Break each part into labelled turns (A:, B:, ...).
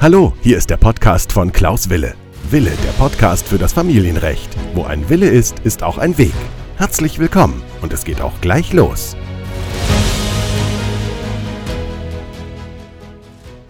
A: Hallo, hier ist der Podcast von Klaus Wille. Wille, der Podcast für das Familienrecht. Wo ein Wille ist, ist auch ein Weg. Herzlich willkommen und es geht auch gleich los.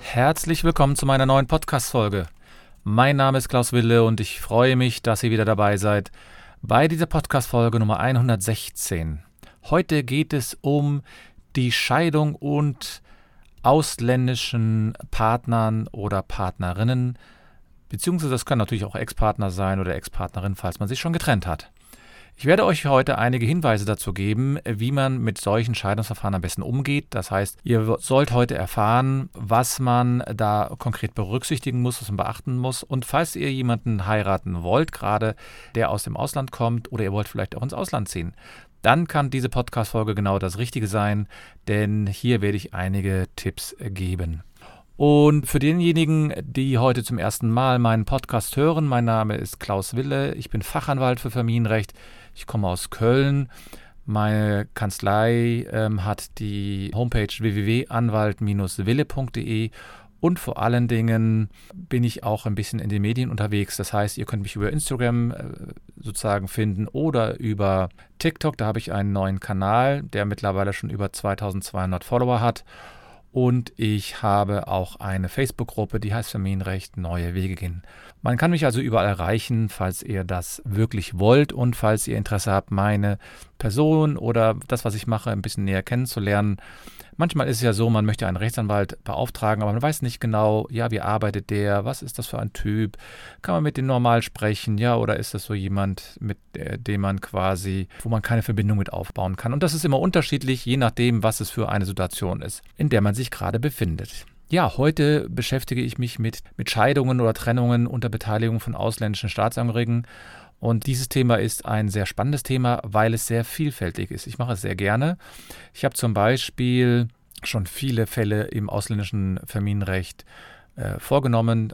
B: Herzlich willkommen zu meiner neuen Podcast-Folge. Mein Name ist Klaus Wille und ich freue mich, dass ihr wieder dabei seid bei dieser Podcast-Folge Nummer 116. Heute geht es um die Scheidung und ausländischen Partnern oder Partnerinnen, beziehungsweise das können natürlich auch Ex-Partner sein oder Ex-Partnerin, falls man sich schon getrennt hat. Ich werde euch heute einige Hinweise dazu geben, wie man mit solchen Scheidungsverfahren am besten umgeht. Das heißt, ihr sollt heute erfahren, was man da konkret berücksichtigen muss, was man beachten muss. Und falls ihr jemanden heiraten wollt, gerade der aus dem Ausland kommt oder ihr wollt vielleicht auch ins Ausland ziehen, dann kann diese Podcast-Folge genau das Richtige sein, denn hier werde ich einige Tipps geben. Und für denjenigen, die heute zum ersten Mal meinen Podcast hören, mein Name ist Klaus Wille, ich bin Fachanwalt für Familienrecht, ich komme aus Köln. Meine Kanzlei ähm, hat die Homepage www.anwalt-wille.de und vor allen Dingen bin ich auch ein bisschen in den Medien unterwegs. Das heißt, ihr könnt mich über Instagram äh, sozusagen finden oder über TikTok. Da habe ich einen neuen Kanal, der mittlerweile schon über 2200 Follower hat. Und ich habe auch eine Facebook-Gruppe, die heißt Familienrecht Neue Wege gehen. Man kann mich also überall erreichen, falls ihr das wirklich wollt und falls ihr Interesse habt, meine Person oder das, was ich mache, ein bisschen näher kennenzulernen. Manchmal ist es ja so, man möchte einen Rechtsanwalt beauftragen, aber man weiß nicht genau, ja, wie arbeitet der, was ist das für ein Typ, kann man mit dem normal sprechen, ja, oder ist das so jemand, mit dem man quasi, wo man keine Verbindung mit aufbauen kann. Und das ist immer unterschiedlich, je nachdem, was es für eine Situation ist, in der man sich gerade befindet. Ja, heute beschäftige ich mich mit, mit Scheidungen oder Trennungen unter Beteiligung von ausländischen Staatsangehörigen und dieses Thema ist ein sehr spannendes Thema, weil es sehr vielfältig ist. Ich mache es sehr gerne. Ich habe zum Beispiel schon viele Fälle im ausländischen Familienrecht äh, vorgenommen.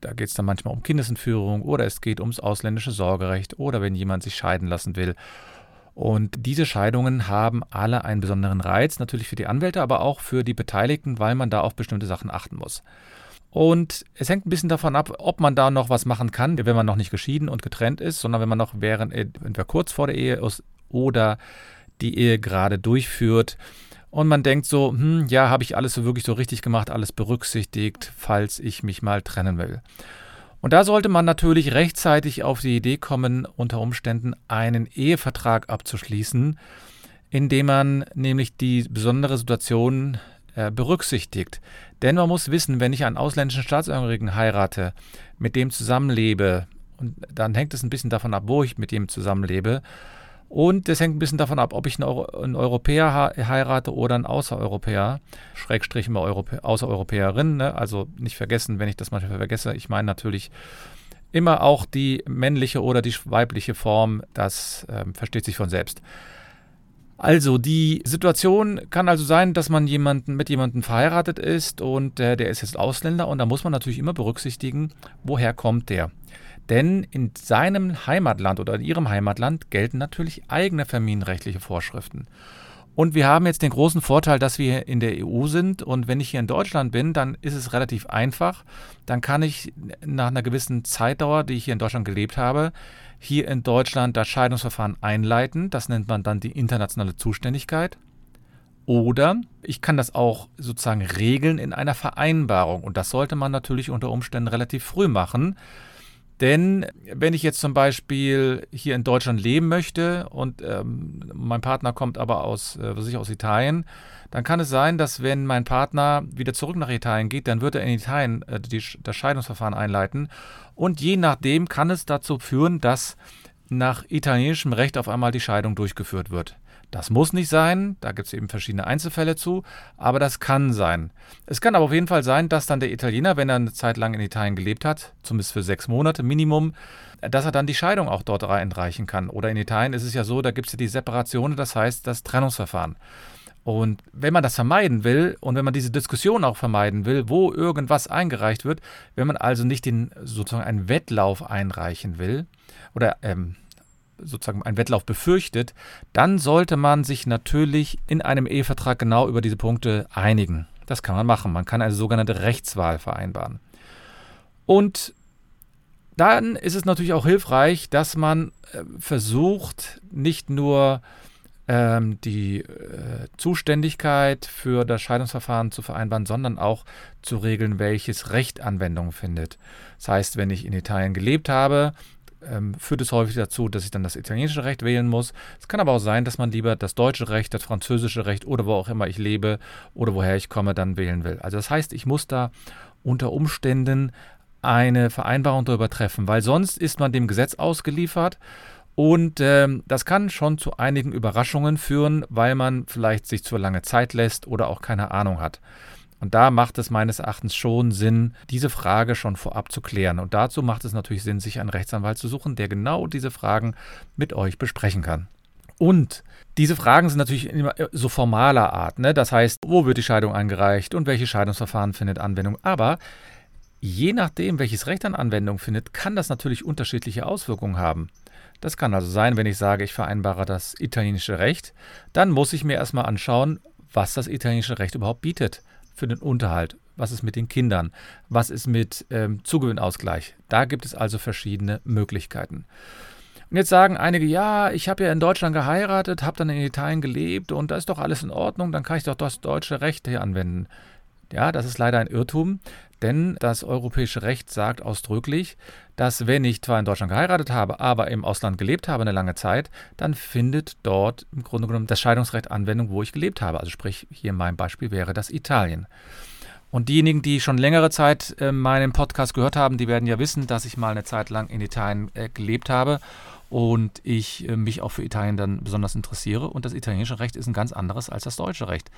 B: Da geht es dann manchmal um Kindesentführung oder es geht ums ausländische Sorgerecht oder wenn jemand sich scheiden lassen will. Und diese Scheidungen haben alle einen besonderen Reiz, natürlich für die Anwälte, aber auch für die Beteiligten, weil man da auf bestimmte Sachen achten muss. Und es hängt ein bisschen davon ab, ob man da noch was machen kann, wenn man noch nicht geschieden und getrennt ist, sondern wenn man noch während, entweder kurz vor der Ehe ist oder die Ehe gerade durchführt. Und man denkt so, hm, ja, habe ich alles so wirklich so richtig gemacht, alles berücksichtigt, falls ich mich mal trennen will. Und da sollte man natürlich rechtzeitig auf die Idee kommen, unter Umständen einen Ehevertrag abzuschließen, indem man nämlich die besondere Situation äh, berücksichtigt. Denn man muss wissen, wenn ich einen ausländischen Staatsangehörigen heirate, mit dem zusammenlebe, und dann hängt es ein bisschen davon ab, wo ich mit dem zusammenlebe. Und es hängt ein bisschen davon ab, ob ich einen, einen Europäer heirate oder einen Außereuropäer, Schrägstrich immer Europä Außereuropäerin. Ne? Also nicht vergessen, wenn ich das manchmal vergesse. Ich meine natürlich immer auch die männliche oder die weibliche Form. Das ähm, versteht sich von selbst. Also die Situation kann also sein, dass man jemanden mit jemandem verheiratet ist und äh, der ist jetzt Ausländer und da muss man natürlich immer berücksichtigen, woher kommt der. Denn in seinem Heimatland oder in ihrem Heimatland gelten natürlich eigene familienrechtliche Vorschriften. Und wir haben jetzt den großen Vorteil, dass wir in der EU sind. Und wenn ich hier in Deutschland bin, dann ist es relativ einfach. Dann kann ich nach einer gewissen Zeitdauer, die ich hier in Deutschland gelebt habe, hier in Deutschland das Scheidungsverfahren einleiten. Das nennt man dann die internationale Zuständigkeit. Oder ich kann das auch sozusagen regeln in einer Vereinbarung. Und das sollte man natürlich unter Umständen relativ früh machen. Denn wenn ich jetzt zum Beispiel hier in Deutschland leben möchte und ähm, mein Partner kommt aber aus, äh, was ich, aus Italien, dann kann es sein, dass wenn mein Partner wieder zurück nach Italien geht, dann wird er in Italien äh, die, das Scheidungsverfahren einleiten. Und je nachdem kann es dazu führen, dass nach italienischem Recht auf einmal die Scheidung durchgeführt wird. Das muss nicht sein, da gibt es eben verschiedene Einzelfälle zu, aber das kann sein. Es kann aber auf jeden Fall sein, dass dann der Italiener, wenn er eine Zeit lang in Italien gelebt hat, zumindest für sechs Monate Minimum, dass er dann die Scheidung auch dort einreichen kann. Oder in Italien ist es ja so, da gibt es ja die Separation, das heißt das Trennungsverfahren. Und wenn man das vermeiden will und wenn man diese Diskussion auch vermeiden will, wo irgendwas eingereicht wird, wenn man also nicht den sozusagen einen Wettlauf einreichen will oder ähm, sozusagen einen Wettlauf befürchtet, dann sollte man sich natürlich in einem Ehevertrag genau über diese Punkte einigen. Das kann man machen. Man kann eine sogenannte Rechtswahl vereinbaren. Und dann ist es natürlich auch hilfreich, dass man äh, versucht, nicht nur ähm, die äh, Zuständigkeit für das Scheidungsverfahren zu vereinbaren, sondern auch zu regeln, welches Recht Anwendung findet. Das heißt, wenn ich in Italien gelebt habe, ähm, führt es häufig dazu, dass ich dann das italienische Recht wählen muss. Es kann aber auch sein, dass man lieber das deutsche Recht, das französische Recht oder wo auch immer ich lebe oder woher ich komme, dann wählen will. Also das heißt, ich muss da unter Umständen eine Vereinbarung darüber treffen, weil sonst ist man dem Gesetz ausgeliefert und ähm, das kann schon zu einigen Überraschungen führen, weil man vielleicht sich zu lange Zeit lässt oder auch keine Ahnung hat. Und da macht es meines Erachtens schon Sinn, diese Frage schon vorab zu klären. Und dazu macht es natürlich Sinn, sich einen Rechtsanwalt zu suchen, der genau diese Fragen mit euch besprechen kann. Und diese Fragen sind natürlich immer so formaler Art. Ne? Das heißt, wo wird die Scheidung eingereicht und welches Scheidungsverfahren findet Anwendung. Aber je nachdem, welches Recht an Anwendung findet, kann das natürlich unterschiedliche Auswirkungen haben. Das kann also sein, wenn ich sage, ich vereinbare das italienische Recht, dann muss ich mir erstmal anschauen, was das italienische Recht überhaupt bietet für den Unterhalt. Was ist mit den Kindern? Was ist mit ähm, Zugewinnausgleich? Da gibt es also verschiedene Möglichkeiten. Und jetzt sagen einige, ja, ich habe ja in Deutschland geheiratet, habe dann in Italien gelebt und da ist doch alles in Ordnung, dann kann ich doch das deutsche Recht hier anwenden. Ja, das ist leider ein Irrtum, denn das europäische Recht sagt ausdrücklich, dass wenn ich zwar in Deutschland geheiratet habe, aber im Ausland gelebt habe eine lange Zeit, dann findet dort im Grunde genommen das Scheidungsrecht Anwendung, wo ich gelebt habe. Also sprich, hier in meinem Beispiel wäre das Italien. Und diejenigen, die schon längere Zeit äh, meinen Podcast gehört haben, die werden ja wissen, dass ich mal eine Zeit lang in Italien äh, gelebt habe und ich äh, mich auch für Italien dann besonders interessiere. Und das italienische Recht ist ein ganz anderes als das deutsche Recht.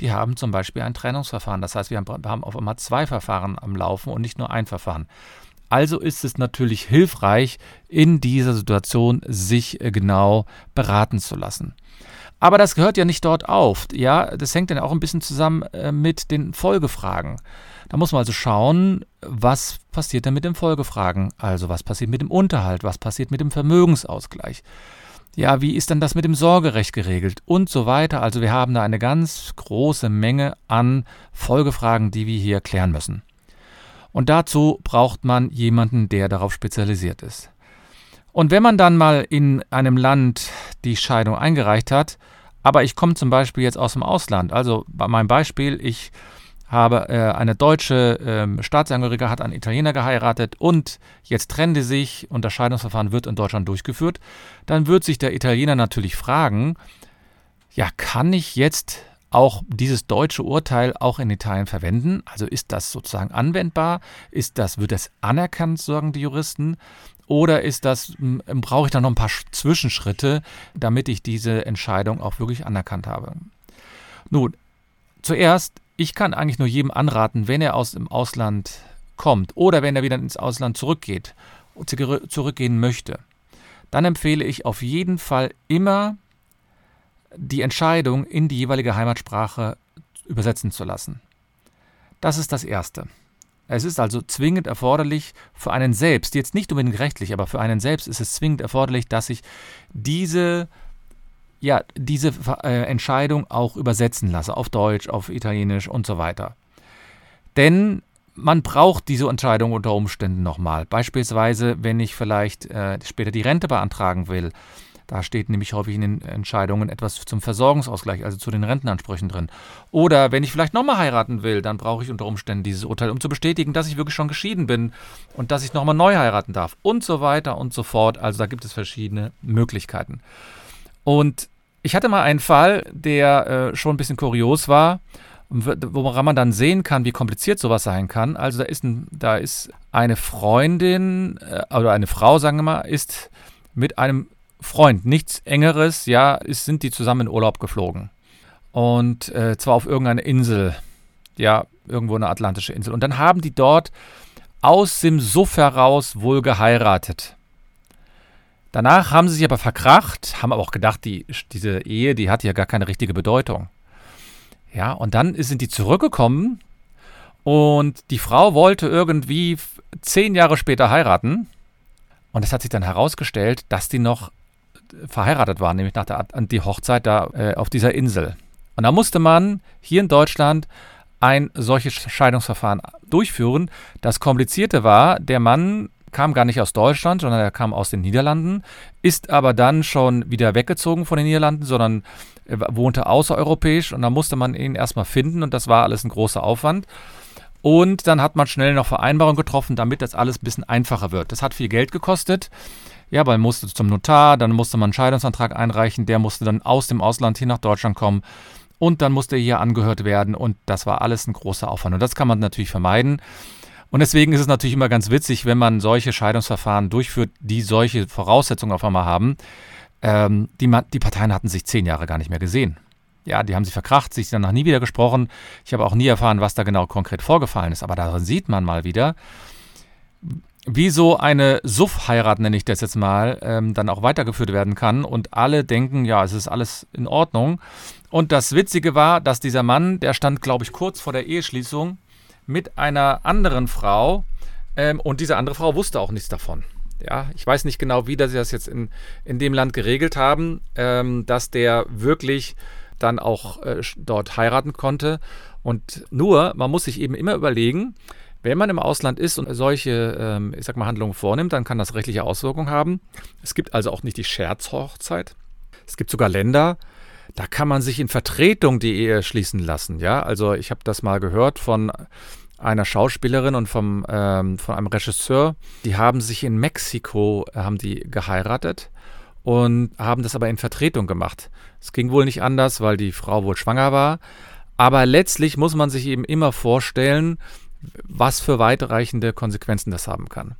B: Die haben zum Beispiel ein Trennungsverfahren. Das heißt, wir haben, wir haben auf einmal zwei Verfahren am Laufen und nicht nur ein Verfahren. Also ist es natürlich hilfreich, in dieser Situation sich äh, genau beraten zu lassen. Aber das gehört ja nicht dort auf. Ja, das hängt dann auch ein bisschen zusammen äh, mit den Folgefragen. Da muss man also schauen, was passiert denn mit den Folgefragen? Also was passiert mit dem Unterhalt? Was passiert mit dem Vermögensausgleich? Ja, wie ist denn das mit dem Sorgerecht geregelt? Und so weiter. Also wir haben da eine ganz große Menge an Folgefragen, die wir hier klären müssen. Und dazu braucht man jemanden, der darauf spezialisiert ist. Und wenn man dann mal in einem Land die Scheidung eingereicht hat, aber ich komme zum Beispiel jetzt aus dem Ausland, also bei meinem Beispiel, ich habe äh, eine deutsche äh, Staatsangehörige hat einen Italiener geheiratet und jetzt trennen die sich und das Scheidungsverfahren wird in Deutschland durchgeführt, dann wird sich der Italiener natürlich fragen, ja, kann ich jetzt auch dieses deutsche Urteil auch in Italien verwenden? Also ist das sozusagen anwendbar? Ist das, wird das anerkannt, sagen die Juristen? Oder ist das, brauche ich da noch ein paar Zwischenschritte, damit ich diese Entscheidung auch wirklich anerkannt habe? Nun, zuerst, ich kann eigentlich nur jedem anraten, wenn er aus dem Ausland kommt oder wenn er wieder ins Ausland zurückgeht, zurückgehen möchte, dann empfehle ich auf jeden Fall immer die Entscheidung in die jeweilige Heimatsprache übersetzen zu lassen. Das ist das Erste. Es ist also zwingend erforderlich für einen selbst, jetzt nicht unbedingt rechtlich, aber für einen selbst ist es zwingend erforderlich, dass ich diese, ja, diese äh, Entscheidung auch übersetzen lasse, auf Deutsch, auf Italienisch und so weiter. Denn man braucht diese Entscheidung unter Umständen nochmal. Beispielsweise, wenn ich vielleicht äh, später die Rente beantragen will da steht nämlich häufig in den Entscheidungen etwas zum Versorgungsausgleich, also zu den Rentenansprüchen drin. Oder wenn ich vielleicht nochmal heiraten will, dann brauche ich unter Umständen dieses Urteil, um zu bestätigen, dass ich wirklich schon geschieden bin und dass ich nochmal neu heiraten darf und so weiter und so fort. Also da gibt es verschiedene Möglichkeiten. Und ich hatte mal einen Fall, der äh, schon ein bisschen kurios war woran man dann sehen kann, wie kompliziert sowas sein kann. Also da ist, ein, da ist eine Freundin äh, oder eine Frau, sagen wir mal, ist mit einem Freund, nichts Engeres, ja, ist, sind die zusammen in Urlaub geflogen. Und äh, zwar auf irgendeine Insel, ja, irgendwo eine atlantische Insel. Und dann haben die dort aus dem Suff heraus wohl geheiratet. Danach haben sie sich aber verkracht, haben aber auch gedacht, die, diese Ehe, die hat ja gar keine richtige Bedeutung. Ja, und dann sind die zurückgekommen und die Frau wollte irgendwie zehn Jahre später heiraten. Und es hat sich dann herausgestellt, dass die noch verheiratet waren, nämlich nach der die Hochzeit da äh, auf dieser Insel. Und da musste man hier in Deutschland ein solches Scheidungsverfahren durchführen. Das Komplizierte war, der Mann kam gar nicht aus Deutschland, sondern er kam aus den Niederlanden, ist aber dann schon wieder weggezogen von den Niederlanden, sondern wohnte außereuropäisch und da musste man ihn erstmal finden und das war alles ein großer Aufwand. Und dann hat man schnell noch Vereinbarungen getroffen, damit das alles ein bisschen einfacher wird. Das hat viel Geld gekostet. Ja, man musste zum Notar, dann musste man einen Scheidungsantrag einreichen, der musste dann aus dem Ausland hier nach Deutschland kommen und dann musste er hier angehört werden und das war alles ein großer Aufwand. Und das kann man natürlich vermeiden. Und deswegen ist es natürlich immer ganz witzig, wenn man solche Scheidungsverfahren durchführt, die solche Voraussetzungen auf einmal haben. Ähm, die, die Parteien hatten sich zehn Jahre gar nicht mehr gesehen. Ja, die haben sich verkracht, sich danach nie wieder gesprochen. Ich habe auch nie erfahren, was da genau konkret vorgefallen ist. Aber darin sieht man mal wieder, wie so eine Suff-Heirat, nenne ich das jetzt mal, ähm, dann auch weitergeführt werden kann und alle denken, ja, es ist alles in Ordnung. Und das Witzige war, dass dieser Mann, der stand, glaube ich, kurz vor der Eheschließung mit einer anderen Frau ähm, und diese andere Frau wusste auch nichts davon. Ja, ich weiß nicht genau, wie sie das jetzt in, in dem Land geregelt haben, ähm, dass der wirklich dann auch äh, dort heiraten konnte. Und nur, man muss sich eben immer überlegen, wenn man im Ausland ist und solche, ähm, ich sag mal, Handlungen vornimmt, dann kann das rechtliche Auswirkungen haben. Es gibt also auch nicht die Scherzhochzeit. Es gibt sogar Länder, da kann man sich in Vertretung die Ehe schließen lassen. Ja, also ich habe das mal gehört von einer Schauspielerin und vom, ähm, von einem Regisseur. Die haben sich in Mexiko äh, haben die geheiratet und haben das aber in Vertretung gemacht. Es ging wohl nicht anders, weil die Frau wohl schwanger war. Aber letztlich muss man sich eben immer vorstellen, was für weitreichende Konsequenzen das haben kann.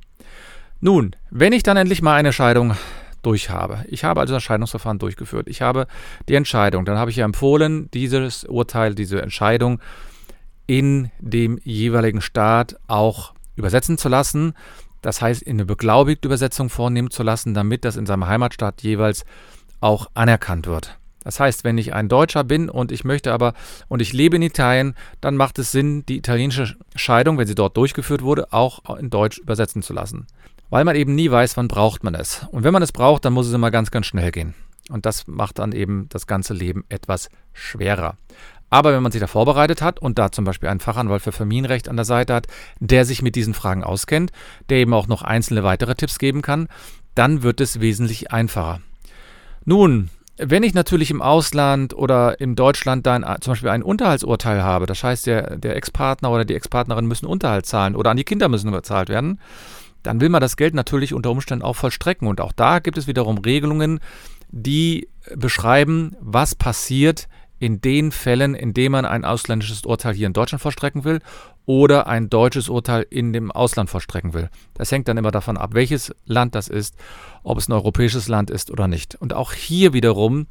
B: Nun, wenn ich dann endlich mal eine Scheidung durch habe, ich habe also das Scheidungsverfahren durchgeführt, ich habe die Entscheidung, dann habe ich ja empfohlen, dieses Urteil, diese Entscheidung in dem jeweiligen Staat auch übersetzen zu lassen, das heißt in eine beglaubigte Übersetzung vornehmen zu lassen, damit das in seinem Heimatstaat jeweils auch anerkannt wird. Das heißt, wenn ich ein Deutscher bin und ich möchte aber und ich lebe in Italien, dann macht es Sinn, die italienische Scheidung, wenn sie dort durchgeführt wurde, auch in Deutsch übersetzen zu lassen. Weil man eben nie weiß, wann braucht man es. Und wenn man es braucht, dann muss es immer ganz, ganz schnell gehen. Und das macht dann eben das ganze Leben etwas schwerer. Aber wenn man sich da vorbereitet hat und da zum Beispiel einen Fachanwalt für Familienrecht an der Seite hat, der sich mit diesen Fragen auskennt, der eben auch noch einzelne weitere Tipps geben kann, dann wird es wesentlich einfacher. Nun, wenn ich natürlich im Ausland oder in Deutschland dann zum Beispiel ein Unterhaltsurteil habe, das heißt, der, der Ex-Partner oder die Ex-Partnerin müssen Unterhalt zahlen oder an die Kinder müssen bezahlt werden, dann will man das Geld natürlich unter Umständen auch vollstrecken. Und auch da gibt es wiederum Regelungen, die beschreiben, was passiert in den Fällen, in denen man ein ausländisches Urteil hier in Deutschland vollstrecken will oder ein deutsches Urteil in dem Ausland vollstrecken will. Das hängt dann immer davon ab, welches Land das ist, ob es ein europäisches Land ist oder nicht. Und auch hier wiederum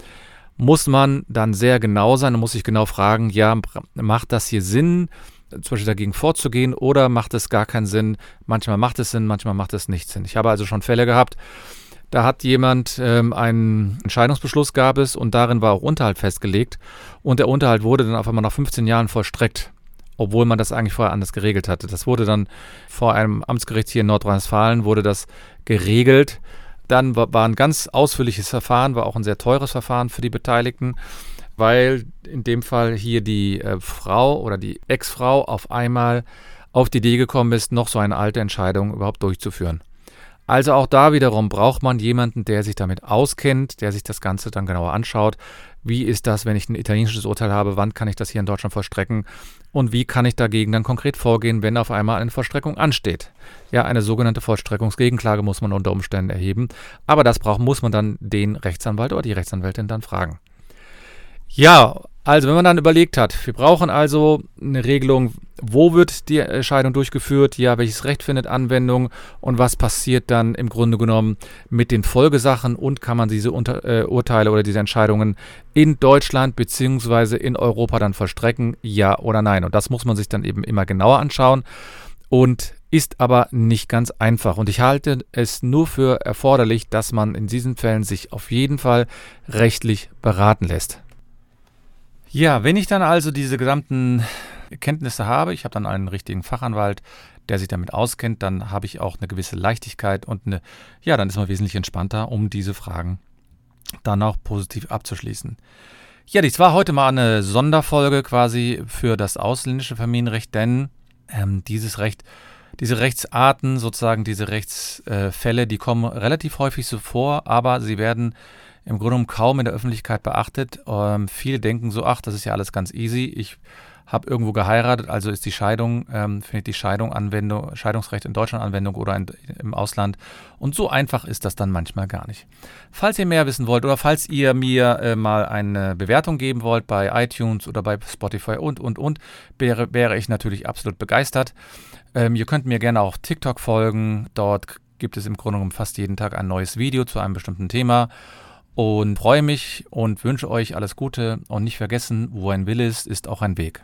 B: muss man dann sehr genau sein und muss sich genau fragen, ja, macht das hier Sinn, zum Beispiel dagegen vorzugehen oder macht es gar keinen Sinn? Manchmal macht es Sinn, manchmal macht es nicht Sinn. Ich habe also schon Fälle gehabt, da hat jemand ähm, einen Entscheidungsbeschluss gab es und darin war auch Unterhalt festgelegt und der Unterhalt wurde dann auf einmal nach 15 Jahren vollstreckt, obwohl man das eigentlich vorher anders geregelt hatte. Das wurde dann vor einem Amtsgericht hier in Nordrhein-Westfalen wurde das geregelt. Dann war, war ein ganz ausführliches Verfahren, war auch ein sehr teures Verfahren für die Beteiligten, weil in dem Fall hier die äh, Frau oder die Ex-Frau auf einmal auf die Idee gekommen ist, noch so eine alte Entscheidung überhaupt durchzuführen. Also auch da wiederum braucht man jemanden, der sich damit auskennt, der sich das Ganze dann genauer anschaut. Wie ist das, wenn ich ein italienisches Urteil habe? Wann kann ich das hier in Deutschland vollstrecken? Und wie kann ich dagegen dann konkret vorgehen, wenn auf einmal eine Vollstreckung ansteht? Ja, eine sogenannte Vollstreckungsgegenklage muss man unter Umständen erheben. Aber das braucht, muss man dann den Rechtsanwalt oder die Rechtsanwältin dann fragen. Ja, also, wenn man dann überlegt hat, wir brauchen also eine Regelung, wo wird die Entscheidung durchgeführt, ja, welches Recht findet Anwendung und was passiert dann im Grunde genommen mit den Folgesachen und kann man diese Unter äh, Urteile oder diese Entscheidungen in Deutschland bzw. in Europa dann vollstrecken, ja oder nein. Und das muss man sich dann eben immer genauer anschauen und ist aber nicht ganz einfach. Und ich halte es nur für erforderlich, dass man in diesen Fällen sich auf jeden Fall rechtlich beraten lässt. Ja, wenn ich dann also diese gesamten Kenntnisse habe, ich habe dann einen richtigen Fachanwalt, der sich damit auskennt, dann habe ich auch eine gewisse Leichtigkeit und eine, ja, dann ist man wesentlich entspannter, um diese Fragen dann auch positiv abzuschließen. Ja, dies war heute mal eine Sonderfolge quasi für das ausländische Familienrecht, denn ähm, dieses Recht, diese Rechtsarten, sozusagen diese Rechtsfälle, äh, die kommen relativ häufig so vor, aber sie werden im Grunde genommen kaum in der Öffentlichkeit beachtet. Ähm, viele denken so, ach, das ist ja alles ganz easy. Ich habe irgendwo geheiratet, also ist die Scheidung, ähm, findet die Scheidung Anwendung, Scheidungsrecht in Deutschland Anwendung oder in, im Ausland. Und so einfach ist das dann manchmal gar nicht. Falls ihr mehr wissen wollt oder falls ihr mir äh, mal eine Bewertung geben wollt bei iTunes oder bei Spotify und, und, und, wäre, wäre ich natürlich absolut begeistert. Ähm, ihr könnt mir gerne auch TikTok folgen. Dort gibt es im Grunde genommen fast jeden Tag ein neues Video zu einem bestimmten Thema und freue mich und wünsche euch alles Gute und nicht vergessen, wo ein Wille ist, ist auch ein Weg.